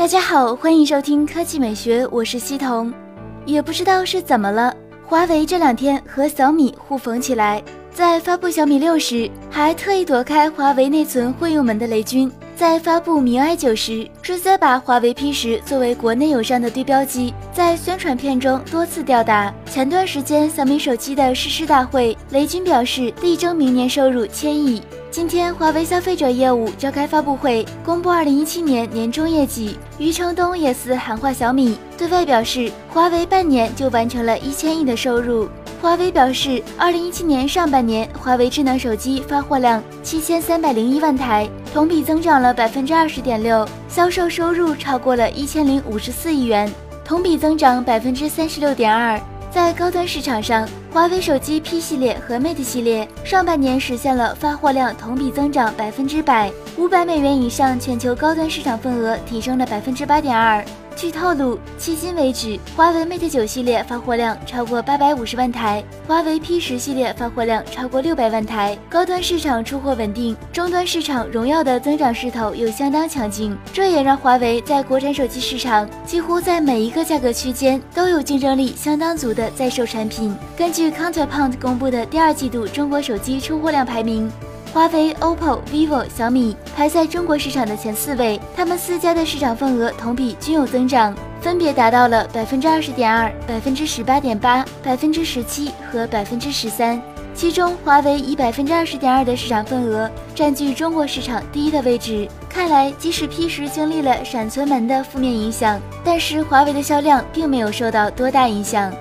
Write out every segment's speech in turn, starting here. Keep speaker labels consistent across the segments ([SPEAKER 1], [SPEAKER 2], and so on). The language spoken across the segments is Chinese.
[SPEAKER 1] 大家好，欢迎收听科技美学，我是西彤。也不知道是怎么了，华为这两天和小米互缝起来，在发布小米六时，还特意躲开华为内存会用门的雷军。在发布米 i 九时，直接把华为 P 十作为国内友商的对标机，在宣传片中多次吊打。前段时间小米手机的誓师大会，雷军表示力争明年收入千亿。今天华为消费者业务召开发布会，公布二零一七年年终业绩。余承东也似喊话小米，对外表示华为半年就完成了一千亿的收入。华为表示，二零一七年上半年，华为智能手机发货量七千三百零一万台，同比增长了百分之二十点六，销售收入超过了一千零五十四亿元，同比增长百分之三十六点二。在高端市场上，华为手机 P 系列和 Mate 系列上半年实现了发货量同比增长百分之百，五百美元以上全球高端市场份额提升了百分之八点二。据透露，迄今为止，华为 Mate 九系列发货量超过八百五十万台，华为 P 十系列发货量超过六百万台。高端市场出货稳定，中端市场荣耀的增长势头又相当强劲，这也让华为在国产手机市场几乎在每一个价格区间都有竞争力相当足的在售产品。根据 Counterpoint 公布的第二季度中国手机出货量排名。华为、OPPO、vivo、小米排在中国市场的前四位，他们四家的市场份额同比均有增长，分别达到了百分之二十点二、百分之十八点八、百分之十七和百分之十三。其中，华为以百分之二十点二的市场份额占据中国市场第一的位置。看来，即使 P 十经历了闪存门的负面影响，但是华为的销量并没有受到多大影响。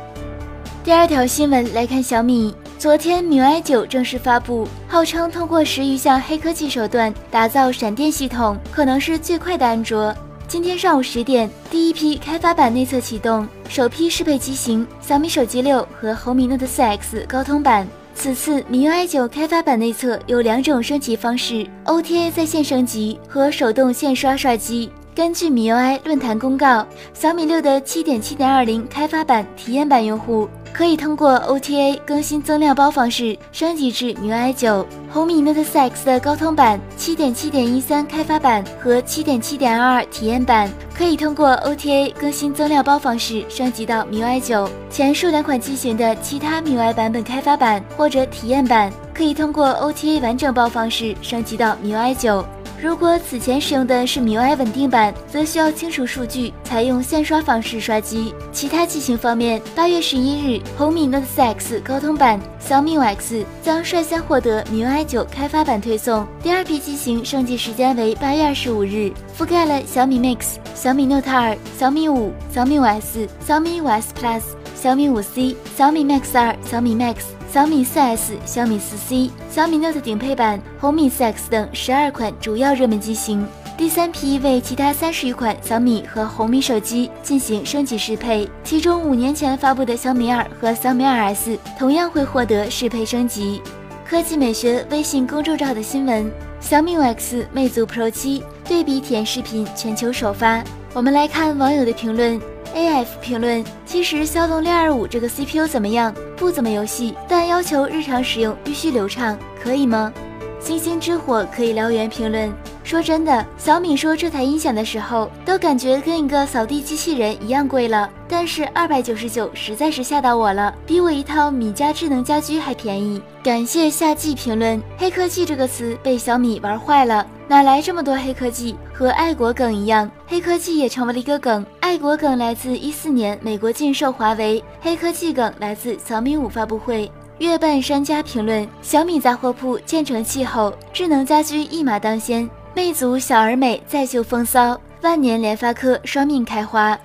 [SPEAKER 1] 第二条新闻来看，小米。昨天，MIUI 九正式发布，号称通过十余项黑科技手段打造闪电系统，可能是最快的安卓。今天上午十点，第一批开发版内测启动，首批适配机型小米手机六和红米 Note 4 X 高通版。此次 MIUI 九开发版内测有两种升级方式：OTA 在线升级和手动线刷刷机。根据 MIUI 论坛公告，小米六的七点七点二零开发版体验版用户。可以通过 OTA 更新增量包方式升级至 MIUI 九，红米 Note 4 X 的高通版7.7.13开发版和7.7.22体验版可以通过 OTA 更新增量包方式升级到 MIUI 九。前述两款机型的其他 MIUI 版本开发版或者体验版可以通过 OTA 完整包方式升级到 MIUI 九。如果此前使用的是 MIUI 稳定版，则需要清除数据，采用线刷方式刷机。其他机型方面，八月十一日，红米 Note 4 X 高通版、小米五 X 将率先获得 MIUI 九开发版推送。第二批机型升级时间为八月二十五日，覆盖了小米 Mix、小米 Note 二、小米五、小米五 S、小米五 S Plus、小米五 C、小米 Max 二、小米 Max。小米 4S、小米 4C、小米 Note 顶配版、红米 4X 等十二款主要热门机型。第三批为其他三十余款小米和红米手机进行升级适配，其中五年前发布的小米二和小米 2S 同样会获得适配升级。科技美学微信公众号的新闻：小米五 X 魅族 Pro 七对比体验视频全球首发。我们来看网友的评论。AF 评论：其实骁龙六二五这个 CPU 怎么样？不怎么游戏，但要求日常使用必须流畅，可以吗？星星之火可以燎原评论：说真的，小米说这台音响的时候，都感觉跟一个扫地机器人一样贵了。但是二百九十九实在是吓到我了，比我一套米家智能家居还便宜。感谢夏季评论：黑科技这个词被小米玩坏了。哪来这么多黑科技？和爱国梗一样，黑科技也成为了一个梗。爱国梗来自一四年美国禁售华为，黑科技梗来自小米五发布会。月半山家评论：小米杂货铺建成气候，智能家居一马当先。魅族小而美再秀风骚，万年联发科双命开花。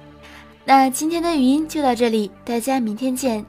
[SPEAKER 1] 那今天的语音就到这里，大家明天见。